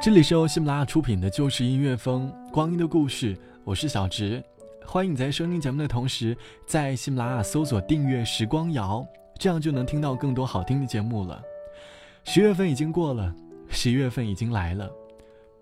这里是由喜马拉雅出品的《就是音乐风光阴的故事》，我是小植，欢迎你在收听节目的同时，在喜马拉雅搜索订阅“时光谣”，这样就能听到更多好听的节目了。十月份已经过了，十一月份已经来了，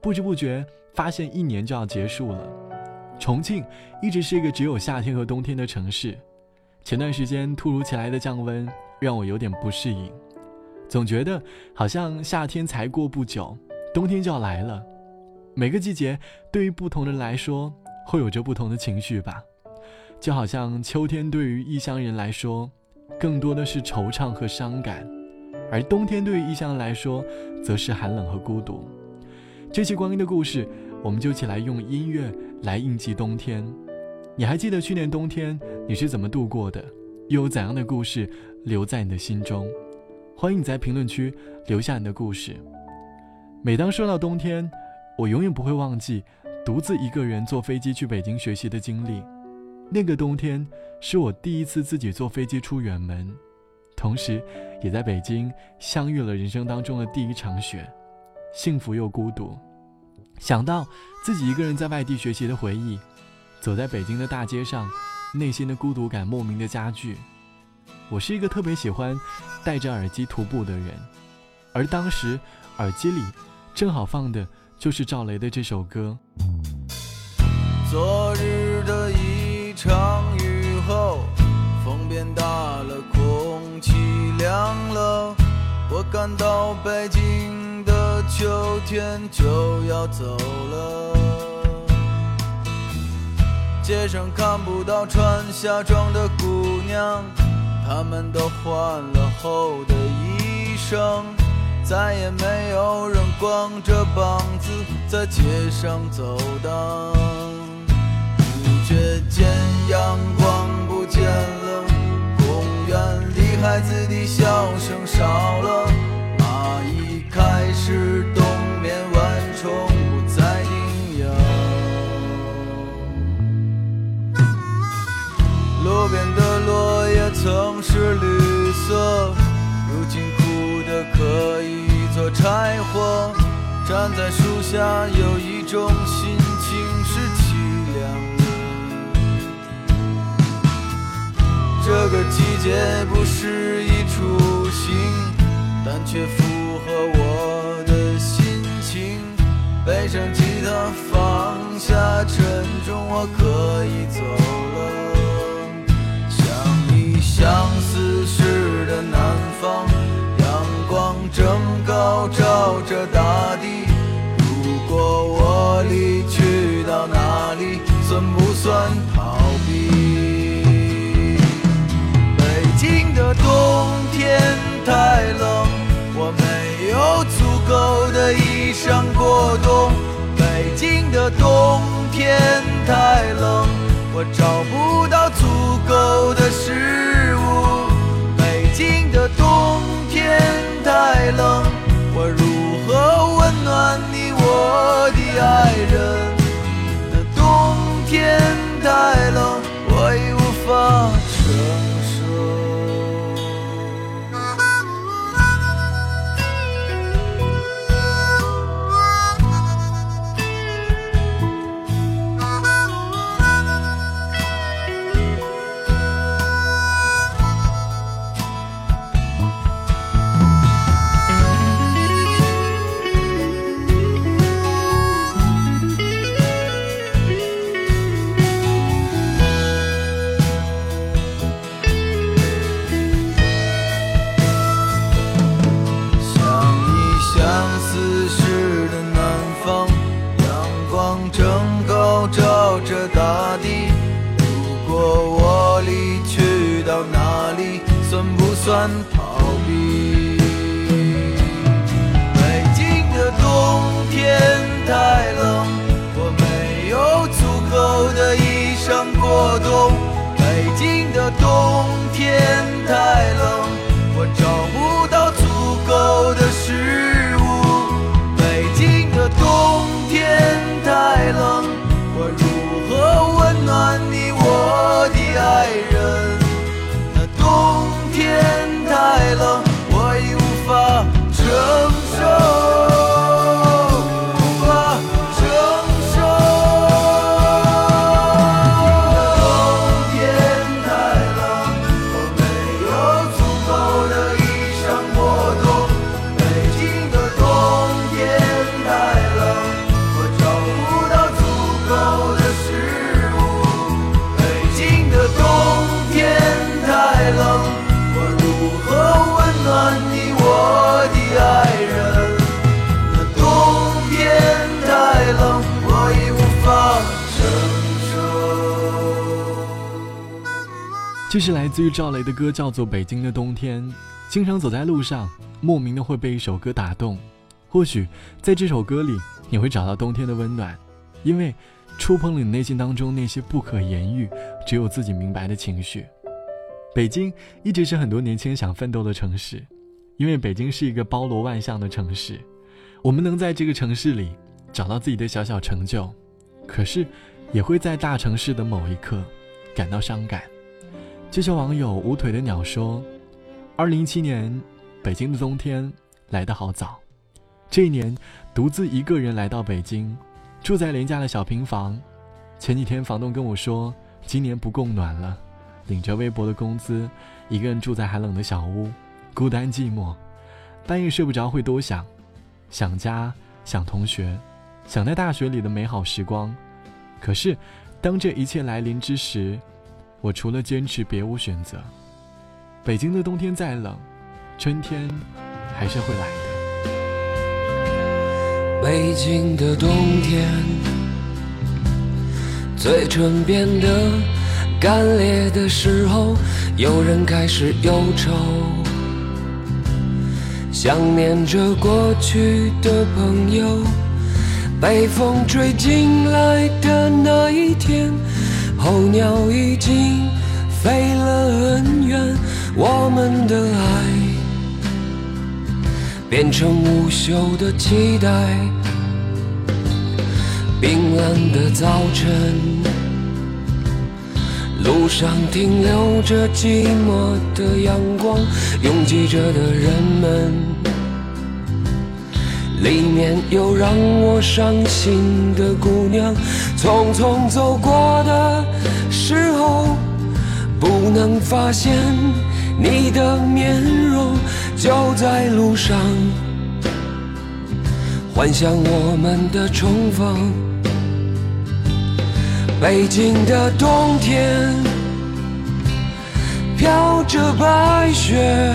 不知不觉发现一年就要结束了。重庆一直是一个只有夏天和冬天的城市，前段时间突如其来的降温让我有点不适应，总觉得好像夏天才过不久。冬天就要来了，每个季节对于不同的人来说会有着不同的情绪吧，就好像秋天对于异乡人来说，更多的是惆怅和伤感，而冬天对于异乡人来说，则是寒冷和孤独。这期光阴的故事，我们就一起来用音乐来应季冬天。你还记得去年冬天你是怎么度过的？又有怎样的故事留在你的心中？欢迎你在评论区留下你的故事。每当说到冬天，我永远不会忘记独自一个人坐飞机去北京学习的经历。那个冬天是我第一次自己坐飞机出远门，同时也在北京相遇了人生当中的第一场雪，幸福又孤独。想到自己一个人在外地学习的回忆，走在北京的大街上，内心的孤独感莫名的加剧。我是一个特别喜欢戴着耳机徒步的人，而当时耳机里。正好放的就是赵雷的这首歌。昨日的一场雨后，风变大了，空气凉了，我感到北京的秋天就要走了。街上看不到穿夏装的姑娘，她们都换了厚的衣裳。再也没有人光着膀子在街上走荡，不觉间阳光不见了，公园里孩子站在树下，有一种心情是凄凉的。这个季节不适宜出行，但却符合我的心情。背上吉他，放算逃避？北京的冬天太冷，我没有足够的衣裳过冬。北京的冬天太冷，我找不到足够的食物。北京这是来自于赵雷的歌，叫做《北京的冬天》。经常走在路上，莫名的会被一首歌打动。或许在这首歌里，你会找到冬天的温暖，因为触碰了你内心当中那些不可言喻、只有自己明白的情绪。北京一直是很多年轻人想奋斗的城市，因为北京是一个包罗万象的城市。我们能在这个城市里找到自己的小小成就，可是也会在大城市的某一刻感到伤感。就像网友无腿的鸟说：“二零一七年，北京的冬天来得好早。这一年，独自一个人来到北京，住在廉价的小平房。前几天房东跟我说，今年不供暖了，领着微薄的工资，一个人住在寒冷的小屋，孤单寂寞，半夜睡不着会多想，想家，想同学，想在大学里的美好时光。可是，当这一切来临之时，我除了坚持，别无选择。北京的冬天再冷，春天还是会来的。北京的冬天，嘴唇变得干裂的时候，有人开始忧愁，想念着过去的朋友。北风吹进来的那一天。候鸟已经飞了很远，我们的爱变成无休的期待。冰冷的早晨，路上停留着寂寞的阳光，拥挤着的人们，里面有让我伤心的姑娘，匆匆走过的。时候不能发现你的面容，就在路上幻想我们的重逢。北京的冬天飘着白雪，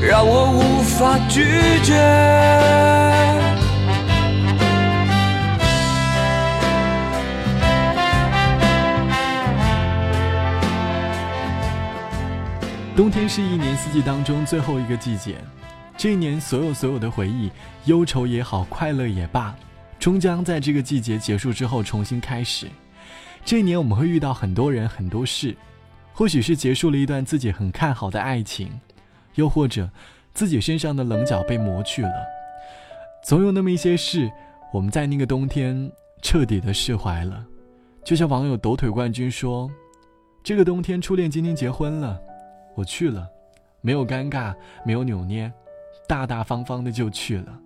让我无法拒绝。冬天是一年四季当中最后一个季节，这一年所有所有的回忆，忧愁也好，快乐也罢，终将在这个季节结束之后重新开始。这一年我们会遇到很多人很多事，或许是结束了一段自己很看好的爱情。又或者，自己身上的棱角被磨去了，总有那么一些事，我们在那个冬天彻底的释怀了。就像网友抖腿冠军说：“这个冬天，初恋今天结婚了，我去了，没有尴尬，没有扭捏，大大方方的就去了。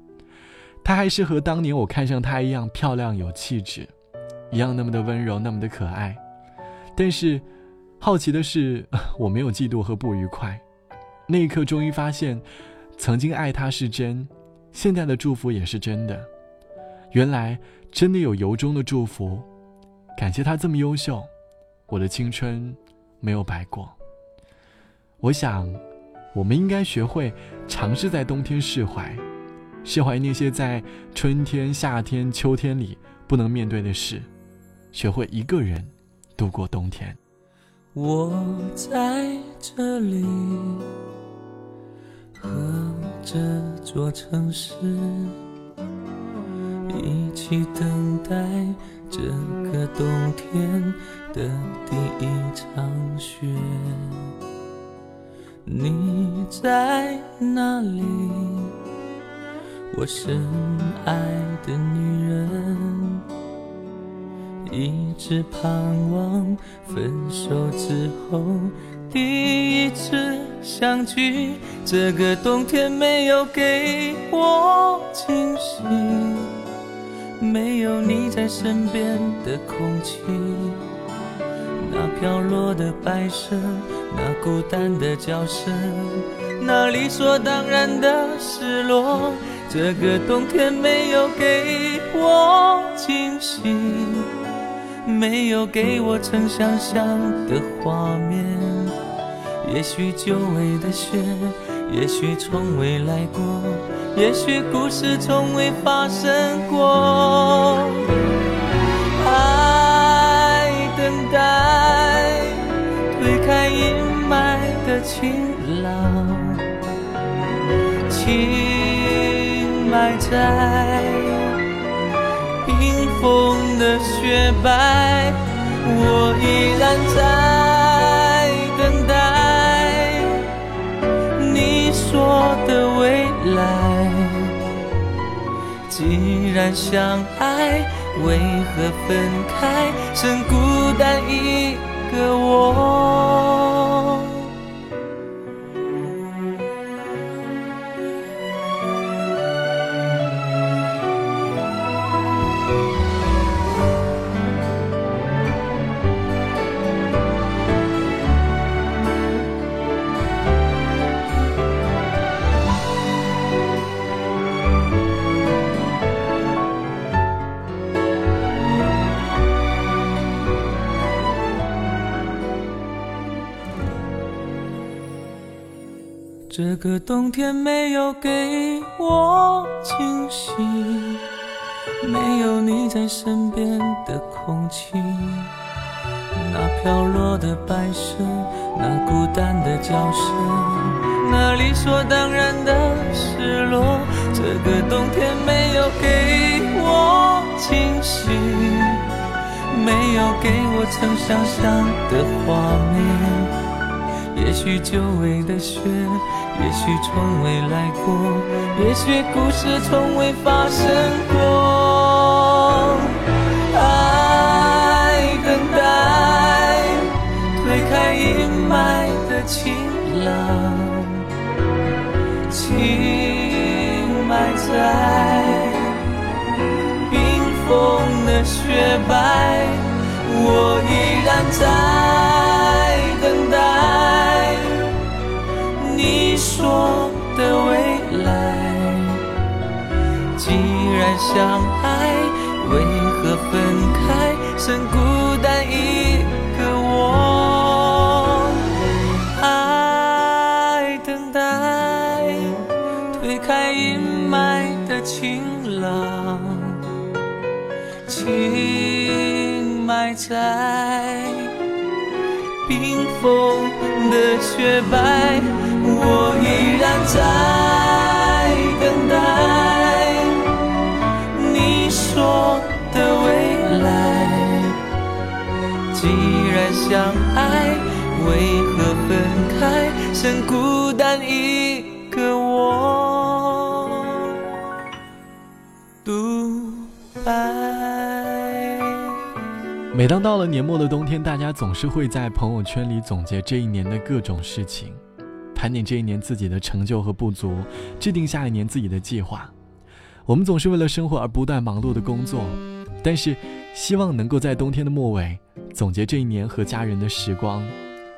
她还是和当年我看上她一样漂亮有气质，一样那么的温柔，那么的可爱。但是，好奇的是，我没有嫉妒和不愉快。那一刻，终于发现，曾经爱他是真，现在的祝福也是真的。原来，真的有由衷的祝福。感谢他这么优秀，我的青春没有白过。我想，我们应该学会尝试在冬天释怀，释怀那些在春天、夏天、秋天里不能面对的事，学会一个人度过冬天。我在这里，这座城市一起等待这个冬天的第一场雪。你在哪里？我深爱的女人。一直盼望分手之后第一次相聚。这个冬天没有给我惊喜，没有你在身边的空气，那飘落的白色，那孤单的叫声，那理所当然的失落。这个冬天没有给我惊喜。没有给我曾想象的画面，也许久违的雪，也许从未来过，也许故事从未发生过。爱等待，推开阴霾的晴朗，情埋在。冰封的雪白，我依然在既然相爱，为何分开，剩孤单一个我？这个冬天没有给我惊喜，没有你在身边的空气，那飘落的白色，那孤单的叫声，那理所当然的失落。这个冬天没有给我惊喜，没有给我曾想象的画面，也许久违的雪。也许从未来过，也许故事从未发生过。爱等待，推开阴霾的晴朗，情埋在冰封的雪白，我依然在你说的未来，既然相爱，为何分开，剩孤单一个我？爱等待，推开阴霾的晴朗，情埋在冰封的雪白。我依然在等待你说的未来。既然相爱，为何分开，剩孤单一个我独白。每当到了年末的冬天，大家总是会在朋友圈里总结这一年的各种事情。盘点这一年自己的成就和不足，制定下一年自己的计划。我们总是为了生活而不断忙碌的工作，但是希望能够在冬天的末尾总结这一年和家人的时光，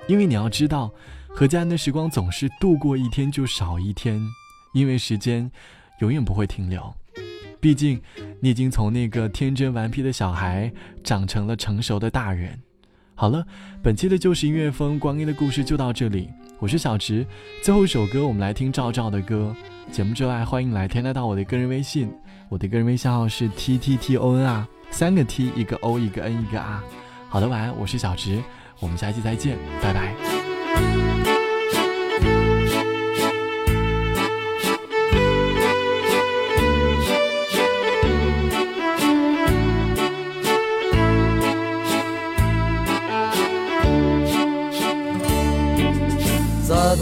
因为你要知道，和家人的时光总是度过一天就少一天，因为时间永远不会停留。毕竟，你已经从那个天真顽皮的小孩长成了成熟的大人。好了，本期的旧时音乐风光阴的故事就到这里。我是小直，最后一首歌我们来听赵照的歌。节目之外，欢迎来添加到我的个人微信，我的个人微信号是 t t t o n 啊，三个 t 一个 o 一个 n 一个 r。好的，晚安，我是小直，我们下期再见，拜拜。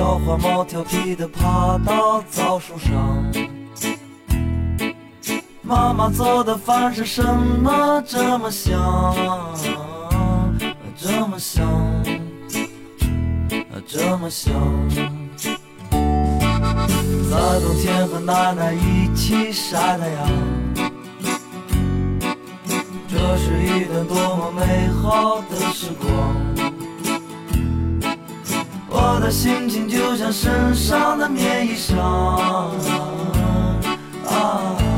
小花猫调皮地爬到枣树上。妈妈做的饭是什么这么香？这么香，这么香。在冬天和奶奶一起晒太阳。这是一段多么美好的时光，我的心情就像身上的棉衣裳。啊。